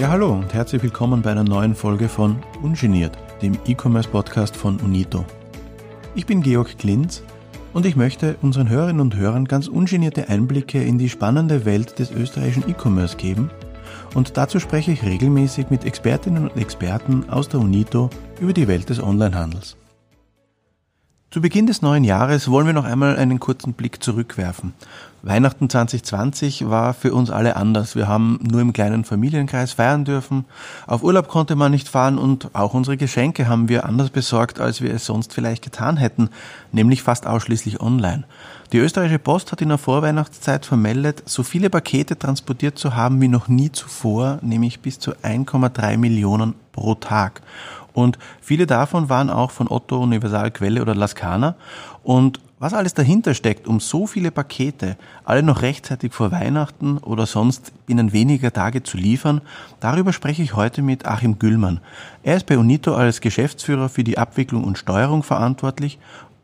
Ja, hallo und herzlich willkommen bei einer neuen Folge von Ungeniert, dem E-Commerce-Podcast von Unito. Ich bin Georg Klinz und ich möchte unseren Hörerinnen und Hörern ganz ungenierte Einblicke in die spannende Welt des österreichischen E-Commerce geben und dazu spreche ich regelmäßig mit Expertinnen und Experten aus der Unito über die Welt des Onlinehandels. Zu Beginn des neuen Jahres wollen wir noch einmal einen kurzen Blick zurückwerfen. Weihnachten 2020 war für uns alle anders. Wir haben nur im kleinen Familienkreis feiern dürfen. Auf Urlaub konnte man nicht fahren und auch unsere Geschenke haben wir anders besorgt, als wir es sonst vielleicht getan hätten, nämlich fast ausschließlich online. Die österreichische Post hat in der Vorweihnachtszeit vermeldet, so viele Pakete transportiert zu haben wie noch nie zuvor, nämlich bis zu 1,3 Millionen pro Tag. Und viele davon waren auch von Otto, Universal Quelle oder Lascana. Und was alles dahinter steckt, um so viele Pakete alle noch rechtzeitig vor Weihnachten oder sonst binnen weniger Tage zu liefern, darüber spreche ich heute mit Achim Güllmann. Er ist bei Unito als Geschäftsführer für die Abwicklung und Steuerung verantwortlich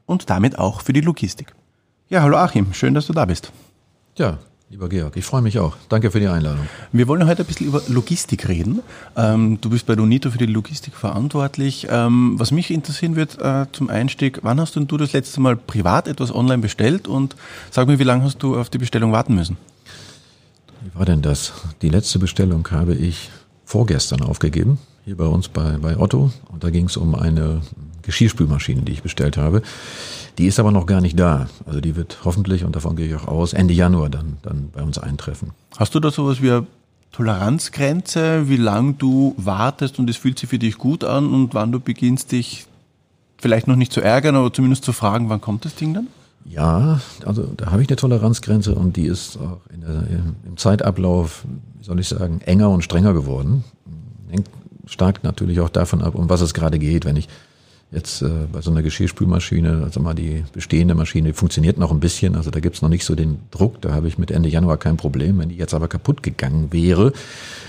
und damit auch für die Logistik. Ja, hallo Achim, schön, dass du da bist. Ja, Lieber Georg, ich freue mich auch. Danke für die Einladung. Wir wollen heute ein bisschen über Logistik reden. Ähm, du bist bei Donito für die Logistik verantwortlich. Ähm, was mich interessieren wird äh, zum Einstieg, wann hast denn du das letzte Mal privat etwas online bestellt und sag mir, wie lange hast du auf die Bestellung warten müssen? Wie war denn das? Die letzte Bestellung habe ich vorgestern aufgegeben, hier bei uns bei, bei Otto. Und da ging es um eine Geschirrspülmaschine, die ich bestellt habe. Die ist aber noch gar nicht da. Also die wird hoffentlich, und davon gehe ich auch aus, Ende Januar dann, dann bei uns eintreffen. Hast du da sowas wie eine Toleranzgrenze, wie lange du wartest und es fühlt sich für dich gut an und wann du beginnst, dich vielleicht noch nicht zu ärgern, aber zumindest zu fragen, wann kommt das Ding dann? Ja, also da habe ich eine Toleranzgrenze und die ist auch der, im Zeitablauf, wie soll ich sagen, enger und strenger geworden. Hängt stark natürlich auch davon ab, um was es gerade geht. Wenn ich Jetzt äh, bei so einer Geschirrspülmaschine, also mal die bestehende Maschine, die funktioniert noch ein bisschen, also da gibt's noch nicht so den Druck, da habe ich mit Ende Januar kein Problem. Wenn die jetzt aber kaputt gegangen wäre,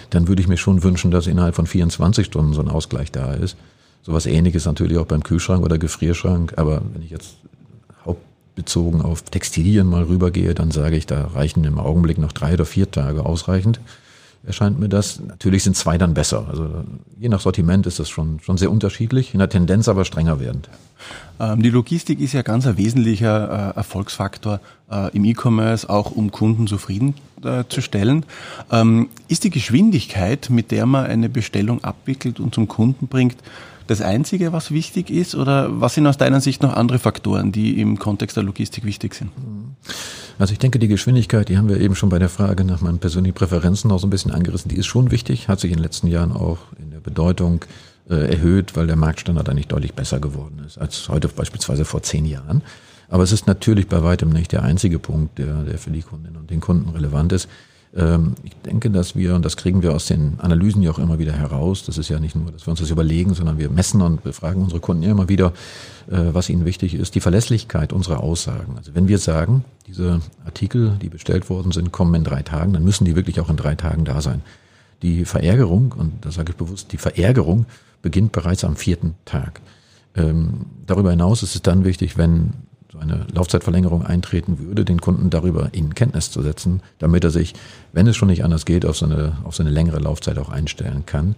dann würde ich mir schon wünschen, dass innerhalb von 24 Stunden so ein Ausgleich da ist. Sowas ähnliches natürlich auch beim Kühlschrank oder Gefrierschrank, aber wenn ich jetzt hauptbezogen auf Textilien mal rübergehe, dann sage ich, da reichen im Augenblick noch drei oder vier Tage ausreichend erscheint mir das. Natürlich sind zwei dann besser. Also je nach Sortiment ist das schon, schon sehr unterschiedlich, in der Tendenz aber strenger werdend. Ähm, die Logistik ist ja ganz ein wesentlicher äh, Erfolgsfaktor äh, im E-Commerce, auch um Kunden zufriedenzustellen. Äh, ähm, ist die Geschwindigkeit, mit der man eine Bestellung abwickelt und zum Kunden bringt, das Einzige, was wichtig ist? Oder was sind aus deiner Sicht noch andere Faktoren, die im Kontext der Logistik wichtig sind? Also ich denke, die Geschwindigkeit, die haben wir eben schon bei der Frage nach meinen persönlichen Präferenzen noch so ein bisschen angerissen, die ist schon wichtig, hat sich in den letzten Jahren auch in der Bedeutung äh, erhöht, weil der Marktstandard eigentlich deutlich besser geworden ist als heute beispielsweise vor zehn Jahren. Aber es ist natürlich bei weitem nicht der einzige Punkt, der, der für die Kundinnen und den Kunden relevant ist. Ähm, ich denke, dass wir, und das kriegen wir aus den Analysen ja auch immer wieder heraus, das ist ja nicht nur, dass wir uns das überlegen, sondern wir messen und befragen unsere Kunden ja immer wieder, äh, was ihnen wichtig ist, die Verlässlichkeit unserer Aussagen. Also wenn wir sagen, diese Artikel, die bestellt worden sind, kommen in drei Tagen, dann müssen die wirklich auch in drei Tagen da sein. Die Verärgerung, und da sage ich bewusst, die Verärgerung beginnt bereits am vierten Tag. Ähm, darüber hinaus ist es dann wichtig, wenn so eine Laufzeitverlängerung eintreten würde, den Kunden darüber in Kenntnis zu setzen, damit er sich, wenn es schon nicht anders geht, auf so eine, auf so eine längere Laufzeit auch einstellen kann.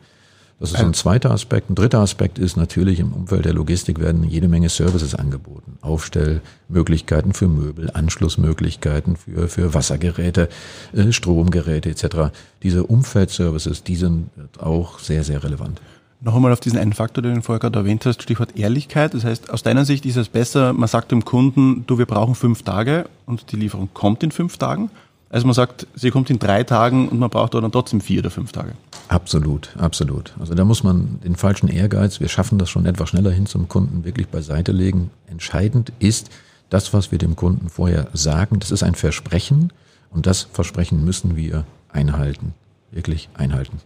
Das ist ein zweiter Aspekt. Ein dritter Aspekt ist natürlich im Umfeld der Logistik werden jede Menge Services angeboten. Aufstellmöglichkeiten für Möbel, Anschlussmöglichkeiten für, für Wassergeräte, äh, Stromgeräte etc. Diese Umfeldservices, die sind auch sehr, sehr relevant. Noch einmal auf diesen einen Faktor, den du vorher gerade erwähnt hast, Stichwort Ehrlichkeit. Das heißt, aus deiner Sicht ist es besser, man sagt dem Kunden, du, wir brauchen fünf Tage und die Lieferung kommt in fünf Tagen. Also man sagt, sie kommt in drei Tagen und man braucht dann trotzdem vier oder fünf Tage. Absolut, absolut. Also da muss man den falschen Ehrgeiz, wir schaffen das schon etwas schneller hin zum Kunden, wirklich beiseite legen. Entscheidend ist das, was wir dem Kunden vorher sagen. Das ist ein Versprechen und das Versprechen müssen wir einhalten, wirklich einhalten.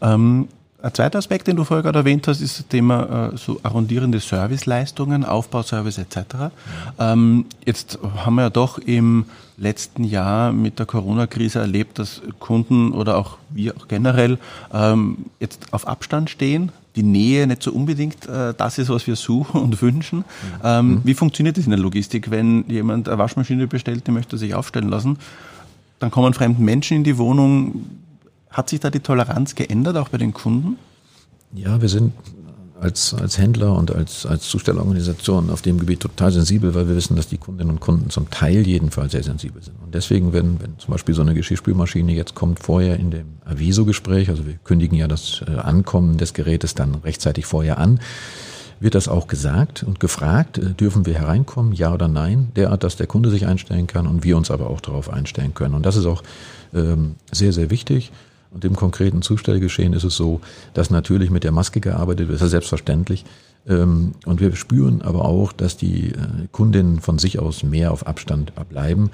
Ähm, ein zweiter Aspekt, den du vorher gerade erwähnt hast, ist das Thema äh, so arrondierende Serviceleistungen, Aufbauservice etc. Ähm, jetzt haben wir ja doch im letzten Jahr mit der Corona-Krise erlebt, dass Kunden oder auch wir auch generell ähm, jetzt auf Abstand stehen, die Nähe nicht so unbedingt äh, das ist, was wir suchen und wünschen. Ähm, mhm. Wie funktioniert das in der Logistik, wenn jemand eine Waschmaschine bestellt, die möchte sich aufstellen lassen? Dann kommen fremden Menschen in die Wohnung, Hat sich da die Toleranz geändert, auch bei den Kunden? Ja, wir sind als, als Händler und als, als Zustellorganisation auf dem Gebiet total sensibel, weil wir wissen, dass die Kundinnen und Kunden zum Teil jedenfalls sehr sensibel sind. Und deswegen, wenn, wenn zum Beispiel so eine Geschirrspülmaschine jetzt kommt, vorher in dem Aviso-Gespräch, also wir kündigen ja das äh, Ankommen des Gerätes dann rechtzeitig vorher an, wird das auch gesagt und gefragt, äh, dürfen wir hereinkommen, ja oder nein, derart, dass der Kunde sich einstellen kann und wir uns aber auch darauf einstellen können. Und das ist auch ähm, sehr, sehr wichtig. Und im konkreten Zustellgeschehen ist es so, dass natürlich mit der Maske gearbeitet wird, das ist ja selbstverständlich. Ähm, und wir spüren aber auch, dass die äh, Kundinnen von sich aus mehr auf Abstand bleiben.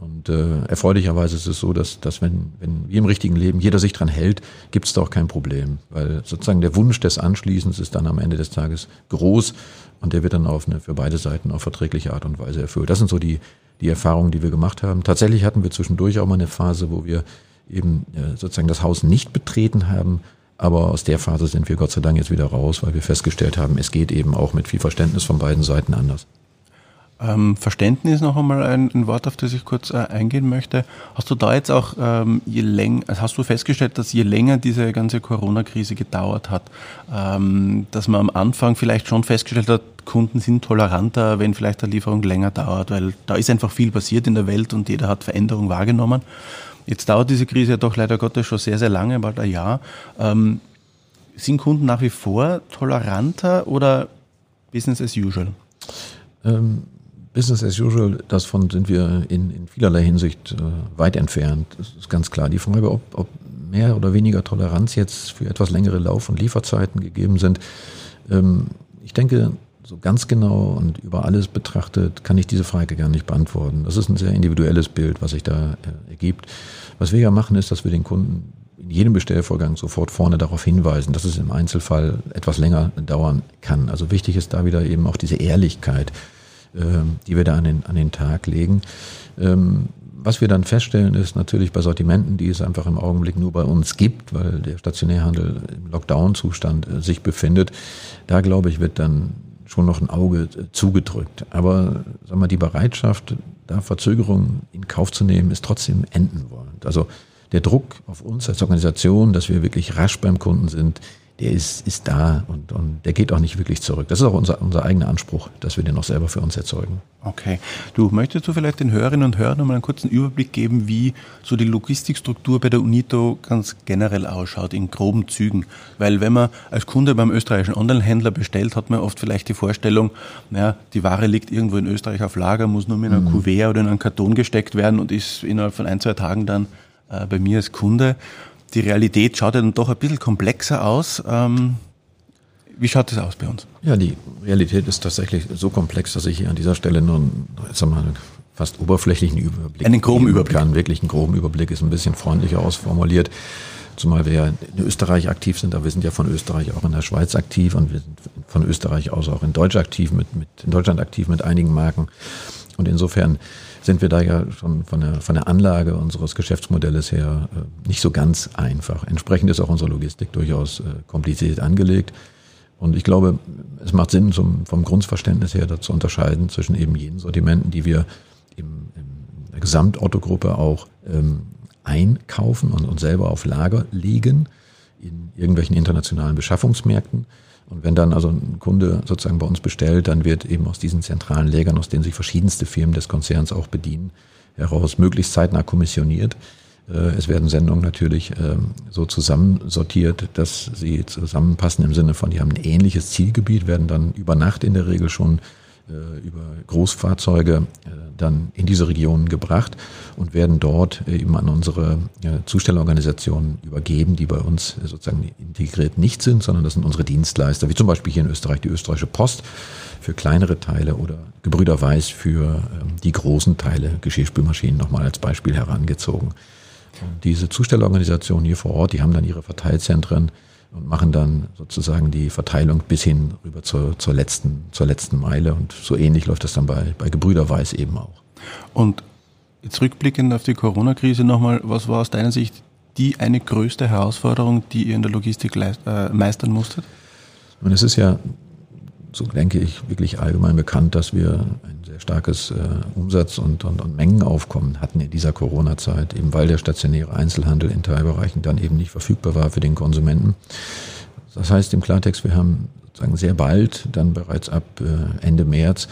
Und äh, erfreulicherweise ist es so, dass, dass wenn, wenn wie im richtigen Leben jeder sich dran hält, gibt es da auch kein Problem. Weil sozusagen der Wunsch des Anschließens ist dann am Ende des Tages groß und der wird dann auf eine für beide Seiten auf verträgliche Art und Weise erfüllt. Das sind so die, die Erfahrungen, die wir gemacht haben. Tatsächlich hatten wir zwischendurch auch mal eine Phase, wo wir eben äh, sozusagen das Haus nicht betreten haben. Aber aus der Phase sind wir Gott sei Dank jetzt wieder raus, weil wir festgestellt haben, es geht eben auch mit viel Verständnis von beiden Seiten anders. Ähm, Verständnis noch einmal ein, ein, Wort, auf das ich kurz äh, eingehen möchte. Hast du da jetzt auch ähm, je länger, also hast du festgestellt, dass je länger diese ganze Corona-Krise gedauert hat, ähm, dass man am Anfang vielleicht schon festgestellt hat, Kunden sind toleranter, wenn vielleicht eine Lieferung länger dauert, weil da ist einfach viel passiert in der Welt und jeder hat Veränderungen wahrgenommen. Jetzt dauert diese Krise ja doch leider Gottes schon sehr, sehr lange, bald ein Jahr. Ähm, sind Kunden nach wie vor toleranter oder Business as usual? Ähm, Business as usual, davon sind wir in, in vielerlei Hinsicht äh, weit entfernt. Das ist ganz klar. Die Frage, ob, ob mehr oder weniger Toleranz jetzt für etwas längere Lauf- und Lieferzeiten gegeben sind. Ähm, ich denke, so ganz genau und über alles betrachtet kann ich diese Frage gar nicht beantworten. Das ist ein sehr individuelles Bild, was sich da äh, ergibt. Was wir ja machen, ist, dass wir den Kunden in jedem Bestellvorgang sofort vorne darauf hinweisen, dass es im Einzelfall etwas länger dauern kann. Also wichtig ist da wieder eben auch diese Ehrlichkeit, äh, die wir da an den, an den Tag legen. Ähm, was wir dann feststellen, ist natürlich bei Sortimenten, die es einfach im Augenblick nur bei uns gibt, weil der Stationärhandel im Lockdown-Zustand äh, sich befindet. Da glaube ich, wird dann schon noch ein Auge äh, zugedrückt. Aber sag mal, die Bereitschaft, da Verzögerungen in Kauf zu nehmen, ist trotzdem enden wollend. Also der Druck auf uns als Organisation, dass wir wirklich rasch beim Kunden sind, der ist, ist da und, und der geht auch nicht wirklich zurück. Das ist auch unser, unser eigener Anspruch, dass wir den auch selber für uns erzeugen. Okay. Du, möchtest du vielleicht den Hörerinnen und Hörern nochmal einen kurzen Überblick geben, wie so die Logistikstruktur bei der UNITO ganz generell ausschaut, in groben Zügen? Weil wenn man als Kunde beim österreichischen Online-Händler bestellt, hat man oft vielleicht die Vorstellung, naja, die Ware liegt irgendwo in Österreich auf Lager, muss nur mit einer mhm. Kuvert oder in einen Karton gesteckt werden und ist innerhalb von ein, zwei Tagen dann äh, bei mir als Kunde die Realität schaut ja dann doch ein bisschen komplexer aus. Ähm, wie schaut das aus bei uns? Ja, die Realität ist tatsächlich so komplex, dass ich hier an dieser Stelle nur sag mal, fast oberflächlichen Überblick einen groben Überblick kann. Wirklich einen groben Überblick ist ein bisschen freundlicher ausformuliert. Zumal wir ja in Österreich aktiv sind, aber wir sind ja von Österreich auch in der Schweiz aktiv und wir sind von Österreich aus auch in Deutschland aktiv mit, mit in Deutschland aktiv mit einigen Marken. Und insofern sind wir da ja schon von der, von der Anlage unseres Geschäftsmodells her äh, nicht so ganz einfach. Entsprechend ist auch unsere Logistik durchaus äh, kompliziert angelegt. Und ich glaube, es macht Sinn, zum, vom Grundverständnis her dazu unterscheiden zwischen eben jenen Sortimenten, die wir im, in der Gesamtautogruppe auch ähm, einkaufen und uns selber auf Lager legen in irgendwelchen internationalen Beschaffungsmärkten und wenn dann also ein Kunde sozusagen bei uns bestellt, dann wird eben aus diesen zentralen Lägern, aus denen sich verschiedenste Firmen des Konzerns auch bedienen, heraus möglichst zeitnah kommissioniert. Äh, es werden Sendungen natürlich ähm, so zusammensortiert, dass sie zusammenpassen im Sinne von, die haben ein ähnliches Zielgebiet, werden dann über Nacht in der Regel schon über Großfahrzeuge äh, dann in diese Regionen gebracht und werden dort eben an unsere Zustellorganisationen übergeben, die bei uns sozusagen integriert nicht sind, sondern das sind unsere Dienstleister, wie zum Beispiel hier in Österreich die österreichische Post für kleinere Teile oder Gebrüder Weiß für ähm, die großen Teile, Geschirrspülmaschinen nochmal als Beispiel herangezogen. Und diese Zustellorganisationen hier vor Ort, die haben dann ihre Verteilzentren und machen dann sozusagen die Verteilung bis hin rüber zur, zur, letzten, zur letzten Meile. Und so ähnlich läuft das dann bei, bei Gebrüder Weiß eben auch. Und jetzt rückblickend auf die Corona-Krise nochmal, was war aus deiner Sicht die eine größte Herausforderung, die ihr in der Logistik äh, meistern musstet? Und es ist ja, so denke ich, wirklich allgemein bekannt, dass wir sehr starkes äh, Umsatz- und, und, und Mengenaufkommen hatten in dieser Corona-Zeit, eben weil der stationäre Einzelhandel in Teilbereichen dann eben nicht verfügbar war für den Konsumenten. Das heißt im Klartext, wir haben sozusagen sehr bald, dann bereits ab äh, Ende März,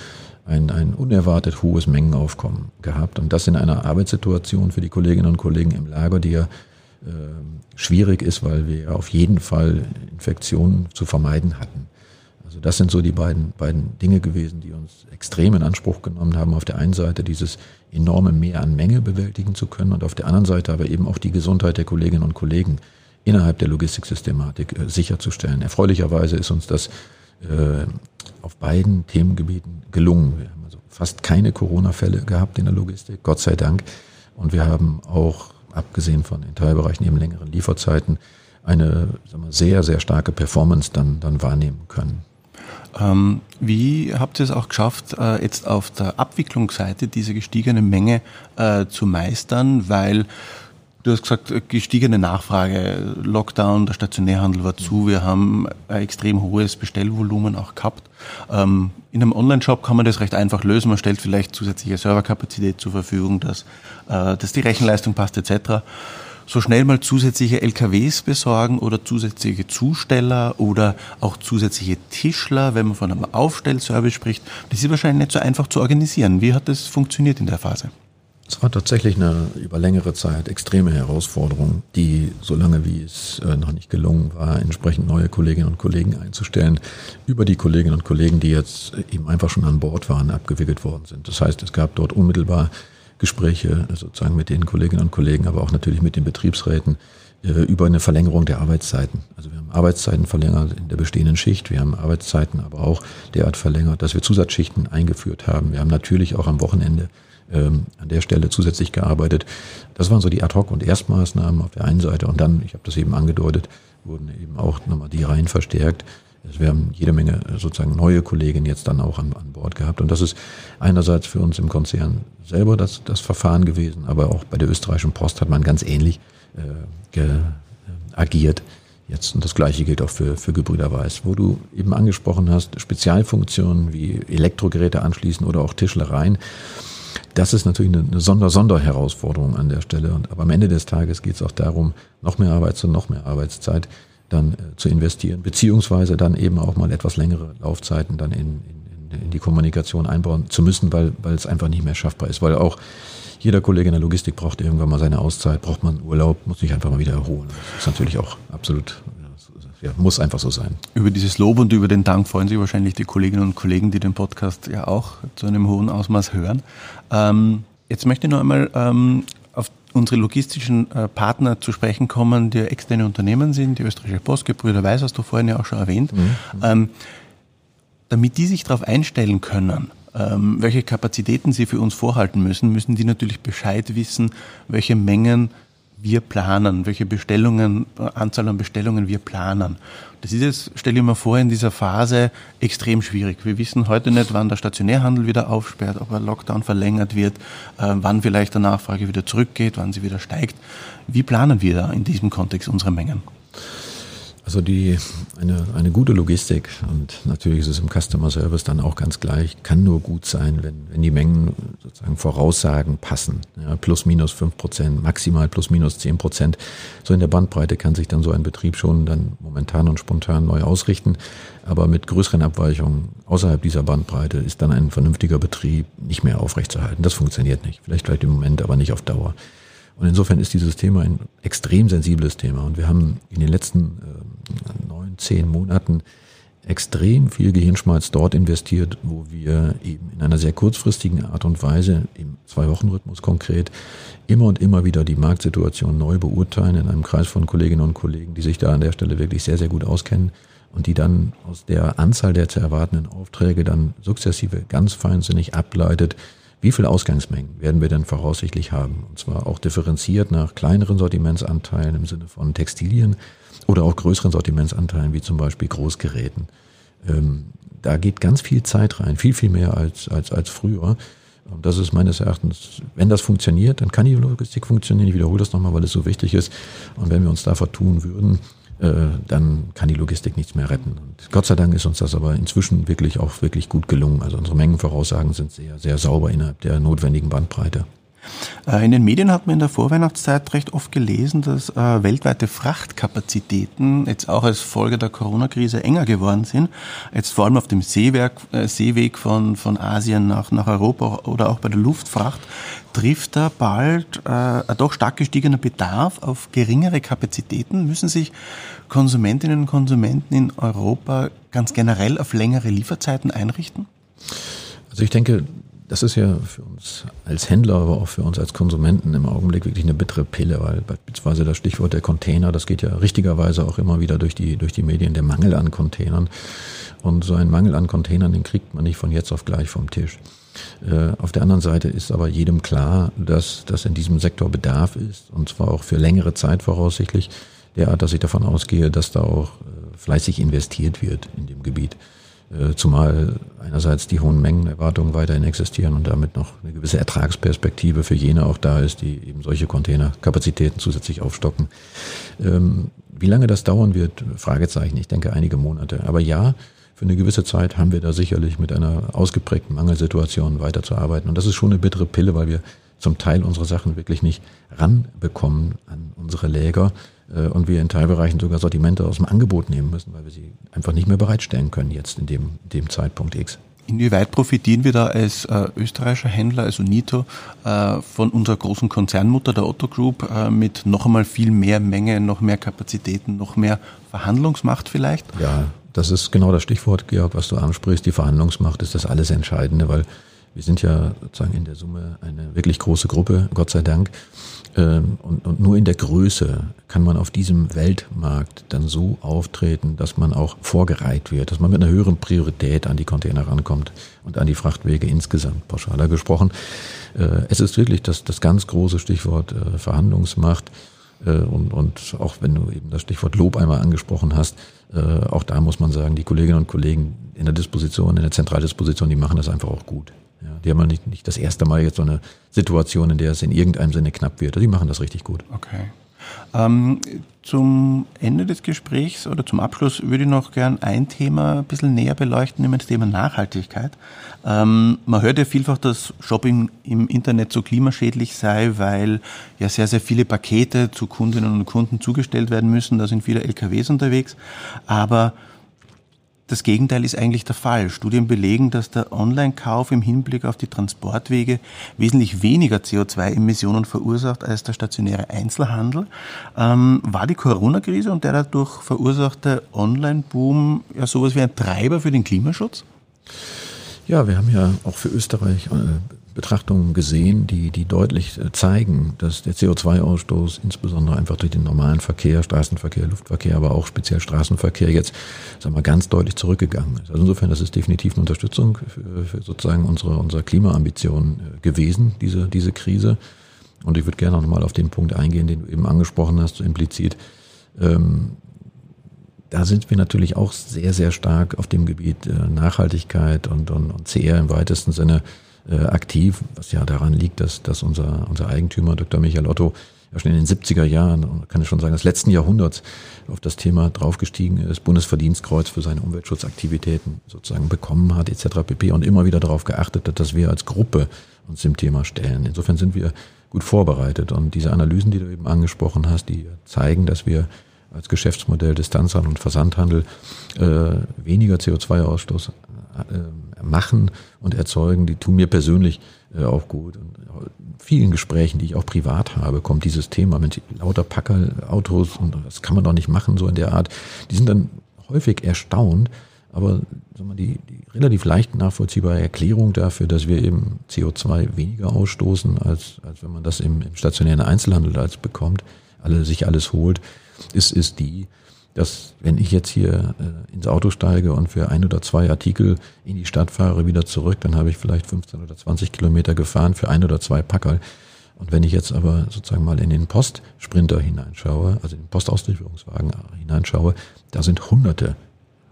ein, ein unerwartet hohes Mengenaufkommen gehabt. Und das in einer Arbeitssituation für die Kolleginnen und Kollegen im Lager, die ja äh, schwierig ist, weil wir auf jeden Fall Infektionen zu vermeiden hatten. Also das sind so die beiden, beiden Dinge gewesen, die uns extrem in Anspruch genommen haben. Auf der einen Seite dieses enorme Mehr an Menge bewältigen zu können und auf der anderen Seite aber eben auch die Gesundheit der Kolleginnen und Kollegen innerhalb der Logistiksystematik äh, sicherzustellen. Erfreulicherweise ist uns das äh, auf beiden Themengebieten gelungen. Wir haben also fast keine Corona-Fälle gehabt in der Logistik, Gott sei Dank. Und wir haben auch, abgesehen von den Teilbereichen eben längeren Lieferzeiten, eine sagen wir, sehr, sehr starke Performance dann, dann wahrnehmen können. Ähm, wie habt ihr es auch geschafft, äh, jetzt auf der Abwicklungsseite diese gestiegene Menge äh, zu meistern? Weil du hast gesagt, gestiegene Nachfrage, Lockdown, der Stationärhandel war zu, wir haben ein extrem hohes Bestellvolumen auch gehabt. Ähm, in einem Online-Shop kann man das recht einfach lösen. Man stellt vielleicht zusätzliche Serverkapazität zur Verfügung, dass, äh, dass die Rechenleistung passt etc so schnell mal zusätzliche LKWs besorgen oder zusätzliche Zusteller oder auch zusätzliche Tischler, wenn man von einem Aufstellservice spricht. Das ist wahrscheinlich nicht so einfach zu organisieren. Wie hat das funktioniert in der Phase? Es war tatsächlich eine über längere Zeit extreme Herausforderung, die, solange wie es äh, noch nicht gelungen war, entsprechend neue Kolleginnen und Kollegen einzustellen, über die Kolleginnen und Kollegen, die jetzt eben einfach schon an Bord waren, abgewickelt worden sind. Das heißt, es gab dort unmittelbar Gespräche sozusagen mit den Kolleginnen und Kollegen, aber auch natürlich mit den Betriebsräten äh, über eine Verlängerung der Arbeitszeiten. Also wir haben Arbeitszeiten verlängert in der bestehenden Schicht, wir haben Arbeitszeiten aber auch derart verlängert, dass wir Zusatzschichten eingeführt haben. Wir haben natürlich auch am Wochenende ähm, an der Stelle zusätzlich gearbeitet. Das waren so die Ad-Hoc- und Erstmaßnahmen auf der einen Seite und dann, ich habe das eben angedeutet, wurden eben auch nochmal die Reihen verstärkt. Also wir haben jede Menge sozusagen neue Kolleginnen jetzt dann auch an, an Bord gehabt. Und das ist einerseits für uns im Konzern selber das, das Verfahren gewesen, aber auch bei der österreichischen Post hat man ganz ähnlich äh, ge, äh, agiert. Jetzt, und das Gleiche gilt auch für, für Gebrüder Weiß, wo du eben angesprochen hast, Spezialfunktionen wie Elektrogeräte anschließen oder auch Tischlereien. Das ist natürlich eine, eine Sonder Sonderherausforderung an der Stelle. Und, aber am Ende des Tages geht es auch darum, noch mehr Arbeitszeit, noch mehr Arbeitszeit dann äh, zu investieren, beziehungsweise dann eben auch mal etwas längere Laufzeiten dann in, in, in die Kommunikation einbauen zu müssen, weil, weil es einfach nicht mehr schaffbar ist. Weil auch jeder Kollege in der Logistik braucht irgendwann mal seine Auszeit, braucht man Urlaub, muss sich einfach mal wieder erholen. Das ist natürlich auch absolut, ja, muss einfach so sein. Über dieses Lob und über den Dank freuen sich wahrscheinlich die Kolleginnen und Kollegen, die den Podcast ja auch zu einem hohen Ausmaß hören. Ähm, jetzt möchte ich noch einmal ähm, unsere logistischen äh, Partner zu sprechen kommen, die externe Unternehmen sind, die österreichische Post, Gebrüder Weiß, hast du vorhin ja auch schon erwähnt, mhm. ähm, damit die sich darauf einstellen können, ähm, welche Kapazitäten sie für uns vorhalten müssen, müssen die natürlich Bescheid wissen, welche Mengen wir planen, welche Bestellungen, Anzahl an Bestellungen wir planen. Das ist jetzt, stelle ich mir vor, in dieser Phase extrem schwierig. Wir wissen heute nicht, wann der Stationärhandel wieder aufsperrt, ob ein Lockdown verlängert wird, äh, wann vielleicht der Nachfrage wieder zurückgeht, wann sie wieder steigt. Wie planen wir da in diesem Kontext unsere Mengen? Also die, eine, eine gute Logistik und natürlich ist es im Customer Service dann auch ganz gleich, kann nur gut sein, wenn, wenn die Mengen sozusagen Voraussagen passen. Ja, plus minus fünf Prozent, maximal plus minus zehn Prozent. So in der Bandbreite kann sich dann so ein Betrieb schon dann momentan und spontan neu ausrichten. Aber mit größeren Abweichungen außerhalb dieser Bandbreite ist dann ein vernünftiger Betrieb nicht mehr aufrechtzuerhalten. Das funktioniert nicht. Vielleicht vielleicht im Moment, aber nicht auf Dauer. Und insofern ist dieses Thema ein extrem sensibles Thema. Und wir haben in den letzten äh, neun, zehn Monaten extrem viel Gehirnschmalz dort investiert, wo wir eben in einer sehr kurzfristigen Art und Weise, im Zwei-Wochen-Rhythmus konkret, immer und immer wieder die Marktsituation neu beurteilen in einem Kreis von Kolleginnen und Kollegen, die sich da an der Stelle wirklich sehr, sehr gut auskennen und die dann aus der Anzahl der zu erwartenden Aufträge dann sukzessive ganz feinsinnig ableitet, wie viel Ausgangsmengen werden wir denn voraussichtlich haben? Und zwar auch differenziert nach kleineren Sortimentsanteilen im Sinne von Textilien oder auch größeren Sortimentsanteilen wie zum Beispiel Großgeräten. Ähm, da geht ganz viel Zeit rein, viel, viel mehr als, als, als früher. Und das ist meines Erachtens, wenn das funktioniert, dann kann die Logistik funktionieren. Ich wiederhole das nochmal, weil es so wichtig ist. Und wenn wir uns da vertun würden, dann kann die Logistik nichts mehr retten. Und Gott sei Dank ist uns das aber inzwischen wirklich auch wirklich gut gelungen. Also unsere Mengenvoraussagen sind sehr, sehr sauber innerhalb der notwendigen Bandbreite. Äh, in den Medien hat man in der Vorweihnachtszeit recht oft gelesen, dass äh, weltweite Frachtkapazitäten jetzt auch als Folge der Corona-Krise enger geworden sind. Jetzt vor allem auf dem Seewerk, äh, Seeweg von, von Asien nach, nach Europa oder auch bei der Luftfracht trifft da bald äh, ein doch stark gestiegener Bedarf auf geringere Kapazitäten. Müssen sich Konsumentinnen und Konsumenten in Europa ganz generell auf längere Lieferzeiten einrichten? Also ich denke, das ist ja für uns als Händler, aber auch für uns als Konsumenten im Augenblick wirklich eine bittere Pille, weil beispielsweise das Stichwort der Container, das geht ja richtigerweise auch immer wieder durch die, durch die Medien, der Mangel an Containern. Und so ein Mangel an Containern, den kriegt man nicht von jetzt auf gleich vom Tisch. Äh, auf der anderen Seite ist aber jedem klar, dass, dass in diesem Sektor Bedarf ist, und zwar auch für längere Zeit voraussichtlich, derart, dass ich davon ausgehe, dass da auch äh, fleißig investiert wird in dem Gebiet. Äh, zumal einerseits die hohen Mengenerwartungen weiterhin existieren und damit noch eine gewisse Ertragsperspektive für jene auch da ist, die eben solche Containerkapazitäten zusätzlich aufstocken. Ähm, wie lange das dauern wird, Fragezeichen. Ich denke einige Monate. Aber ja, für eine gewisse Zeit haben wir da sicherlich mit einer ausgeprägten Mangelsituation weiterzuarbeiten. Und das ist schon eine bittere Pille, weil wir zum Teil unsere Sachen wirklich nicht ranbekommen an unsere Läger und wir in Teilbereichen sogar Sortimente aus dem Angebot nehmen müssen, weil wir sie einfach nicht mehr bereitstellen können jetzt in dem, dem Zeitpunkt X. Inwieweit profitieren wir da als äh, österreichischer Händler, also Nito, äh, von unserer großen Konzernmutter, der Otto Group, äh, mit noch einmal viel mehr Menge, noch mehr Kapazitäten, noch mehr Verhandlungsmacht vielleicht? Ja, das ist genau das Stichwort, Georg, was du ansprichst. Die Verhandlungsmacht ist das alles Entscheidende, weil wir sind ja sozusagen in der Summe eine wirklich große Gruppe, Gott sei Dank. Ähm, und, und nur in der Größe kann man auf diesem Weltmarkt dann so auftreten, dass man auch vorgereiht wird, dass man mit einer höheren Priorität an die Container rankommt und an die Frachtwege insgesamt, pauschaler gesprochen. Äh, es ist wirklich das, das ganz große Stichwort äh, Verhandlungsmacht. Äh, und, und auch wenn du eben das Stichwort Lob einmal angesprochen hast, auch da muss man sagen, die Kolleginnen und Kollegen in der Disposition, in der Zentraldisposition, die machen das einfach auch gut. Ja, die haben ja nicht, nicht das erste Mal jetzt so eine Situation, in der es in irgendeinem Sinne knapp wird. Die machen das richtig gut. Okay. Ähm, zum Ende des Gesprächs oder zum Abschluss würde ich noch gern ein Thema ein bisschen näher beleuchten, nämlich das Thema Nachhaltigkeit. Ähm, man hört ja vielfach, dass Shopping im Internet so klimaschädlich sei, weil ja sehr, sehr viele Pakete zu Kundinnen und Kunden zugestellt werden müssen. Da sind viele LKWs unterwegs. Aber das Gegenteil ist eigentlich der Fall. Studien belegen, dass der Online-Kauf im Hinblick auf die Transportwege wesentlich weniger CO2-Emissionen verursacht als der stationäre Einzelhandel. Ähm, war die Corona-Krise und der dadurch verursachte Online-Boom ja sowas wie ein Treiber für den Klimaschutz? Ja, wir haben ja auch für Österreich äh, Betrachtungen gesehen, die, die deutlich äh, zeigen, dass der CO2-Ausstoß insbesondere einfach durch den normalen Verkehr, Straßenverkehr, Luftverkehr, aber auch speziell Straßenverkehr jetzt, sagen wir, ganz deutlich zurückgegangen ist. Also insofern, das ist definitiv eine Unterstützung für, für sozusagen unsere, unsere Klimaambitionen äh, gewesen, diese, diese Krise. Und ich würde gerne noch mal auf den Punkt eingehen, den du eben angesprochen hast, so implizit. Ähm, da sind wir natürlich auch sehr, sehr stark auf dem Gebiet äh, Nachhaltigkeit und, und, und CR im weitesten Sinne äh, aktiv, was ja daran liegt, dass, dass unser, unser Eigentümer Dr. Michael Otto ja schon in den 70er Jahren, kann ich schon sagen, des letzten Jahrhunderts auf das Thema draufgestiegen ist, Bundesverdienstkreuz für seine Umweltschutzaktivitäten sozusagen bekommen hat, etc. pp. und immer wieder darauf geachtet hat, dass wir als Gruppe uns dem Thema stellen. Insofern sind wir gut vorbereitet und diese Analysen, die du eben angesprochen hast, die zeigen, dass wir als Geschäftsmodell Distanzhandel und Versandhandel äh, weniger CO2-Ausstoß äh, machen und erzeugen, die tun mir persönlich äh, auch gut. Und in vielen Gesprächen, die ich auch privat habe, kommt dieses Thema mit lauter Packerautos und das kann man doch nicht machen, so in der Art. Die sind dann häufig erstaunt, aber die, die relativ leicht nachvollziehbare Erklärung dafür, dass wir eben CO2 weniger ausstoßen, als, als wenn man das im, im stationären Einzelhandel als bekommt, alle sich alles holt, ist, ist die, dass wenn ich jetzt hier äh, ins Auto steige und für ein oder zwei Artikel in die Stadt fahre, wieder zurück, dann habe ich vielleicht 15 oder 20 Kilometer gefahren für ein oder zwei Packerl. Und wenn ich jetzt aber sozusagen mal in den Postsprinter hineinschaue, also in den Postauslieferungswagen hineinschaue, da sind hunderte,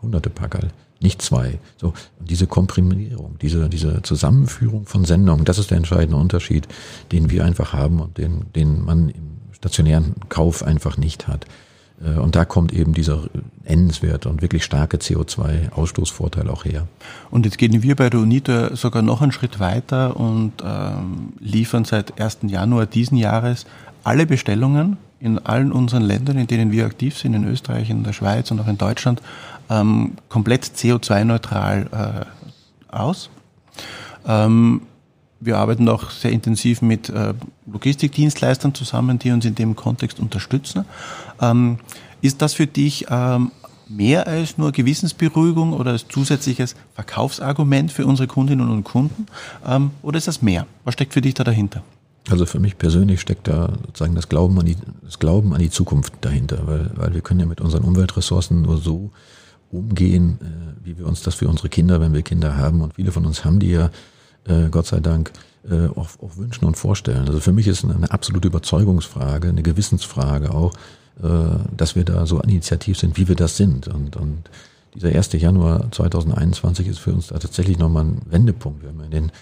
hunderte Packerl, nicht zwei. So, und diese Komprimierung, diese, diese Zusammenführung von Sendungen, das ist der entscheidende Unterschied, den wir einfach haben und den, den man im stationären Kauf einfach nicht hat. Äh, und da kommt eben dieser nennenswerte und wirklich starke CO2-Ausstoßvorteil auch her. Und jetzt gehen wir bei der UNITA sogar noch einen Schritt weiter und ähm, liefern seit 1. Januar diesen Jahres alle Bestellungen in allen unseren Ländern, in denen wir aktiv sind, in Österreich, in der Schweiz und auch in Deutschland, ähm, komplett CO2-neutral äh, aus. Ähm, wir arbeiten auch sehr intensiv mit äh, Logistikdienstleistern zusammen, die uns in dem Kontext unterstützen. Ähm, ist das für dich ähm, mehr als nur Gewissensberuhigung oder als zusätzliches Verkaufsargument für unsere Kundinnen und Kunden? Ähm, oder ist das mehr? Was steckt für dich da dahinter? Also für mich persönlich steckt da sozusagen das Glauben an die, das Glauben an die Zukunft dahinter, weil, weil wir können ja mit unseren Umweltressourcen nur so umgehen, äh, wie wir uns das für unsere Kinder, wenn wir Kinder haben, und viele von uns haben die ja, äh, Gott sei Dank, äh, auch, auch wünschen und vorstellen. Also für mich ist eine absolute Überzeugungsfrage, eine Gewissensfrage auch, äh, dass wir da so initiativ sind, wie wir das sind. Und, und dieser 1. Januar 2021 ist für uns da tatsächlich nochmal ein Wendepunkt. Wir haben in den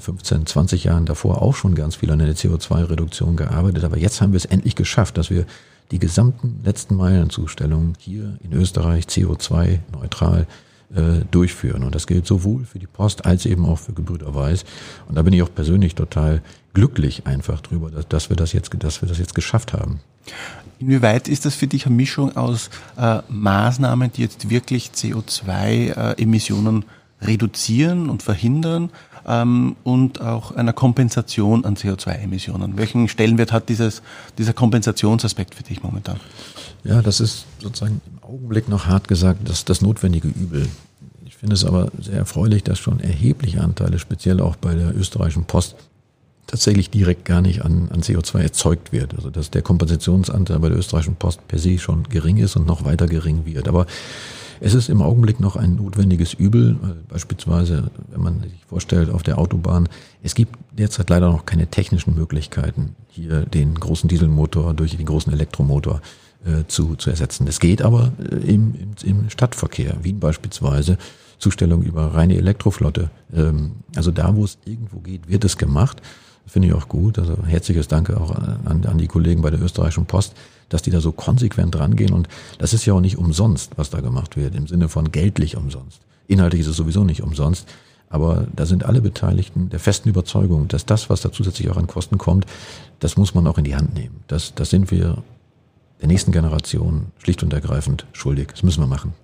15, äh, 20 Jahren davor auch schon ganz viel an der CO2-Reduktion gearbeitet, aber jetzt haben wir es endlich geschafft, dass wir die gesamten letzten Meilenzustellungen hier in Österreich CO2-neutral äh, durchführen. Und das gilt sowohl für die Post als eben auch für Gebrüder Weiß. Und da bin ich auch persönlich total glücklich einfach drüber, dass, dass wir das jetzt, dass wir das jetzt geschafft haben. Inwieweit ist das für dich eine Mischung aus äh, Maßnahmen, die jetzt wirklich CO2-Emissionen äh, reduzieren und verhindern ähm, und auch einer Kompensation an CO2-Emissionen? Welchen Stellenwert hat dieses, dieser Kompensationsaspekt für dich momentan? Ja, das ist sozusagen im Augenblick noch hart gesagt das, das notwendige Übel. Ich finde es aber sehr erfreulich, dass schon erhebliche Anteile, speziell auch bei der österreichischen Post, tatsächlich direkt gar nicht an, an CO2 erzeugt wird. Also dass der Kompensationsanteil bei der österreichischen Post per se schon gering ist und noch weiter gering wird. Aber es ist im Augenblick noch ein notwendiges Übel. Beispielsweise, wenn man sich vorstellt, auf der Autobahn, es gibt derzeit leider noch keine technischen Möglichkeiten, hier den großen Dieselmotor durch den großen Elektromotor äh, zu, zu ersetzen. Das geht aber äh, im, im, im Stadtverkehr, Wien beispielsweise, Zustellung über reine Elektroflotte. Ähm, also da, wo es irgendwo geht, wird es gemacht. Finde ich auch gut. Also herzliches Danke auch an, an die Kollegen bei der österreichischen Post, dass die da so konsequent rangehen. Und das ist ja auch nicht umsonst, was da gemacht wird, im Sinne von geldlich umsonst. Inhaltlich ist es sowieso nicht umsonst. Aber da sind alle Beteiligten der festen Überzeugung, dass das, was da zusätzlich auch an Kosten kommt, das muss man auch in die Hand nehmen. Das, das sind wir der nächsten Generation schlicht und ergreifend schuldig. Das müssen wir machen.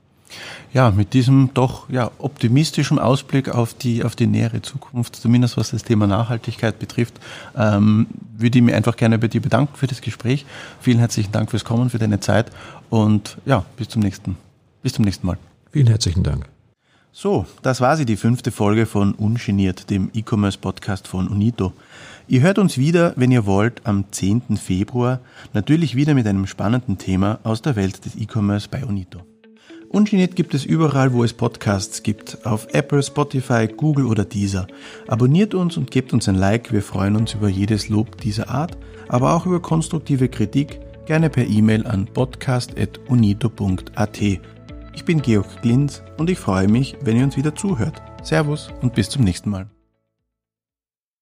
Ja, mit diesem doch ja, optimistischen Ausblick auf die, auf die nähere Zukunft, zumindest was das Thema Nachhaltigkeit betrifft, ähm, würde ich mich einfach gerne bei dir bedanken für das Gespräch. Vielen herzlichen Dank fürs Kommen, für deine Zeit und ja, bis zum nächsten, bis zum nächsten Mal. Vielen herzlichen Dank. So, das war sie, die fünfte Folge von Ungeniert, dem E-Commerce-Podcast von Unito. Ihr hört uns wieder, wenn ihr wollt, am 10. Februar, natürlich wieder mit einem spannenden Thema aus der Welt des E-Commerce bei Unito. Ungeniert gibt es überall, wo es Podcasts gibt, auf Apple, Spotify, Google oder Deezer. Abonniert uns und gebt uns ein Like, wir freuen uns über jedes Lob dieser Art, aber auch über konstruktive Kritik, gerne per E-Mail an podcast.unito.at. Ich bin Georg Glinz und ich freue mich, wenn ihr uns wieder zuhört. Servus und bis zum nächsten Mal.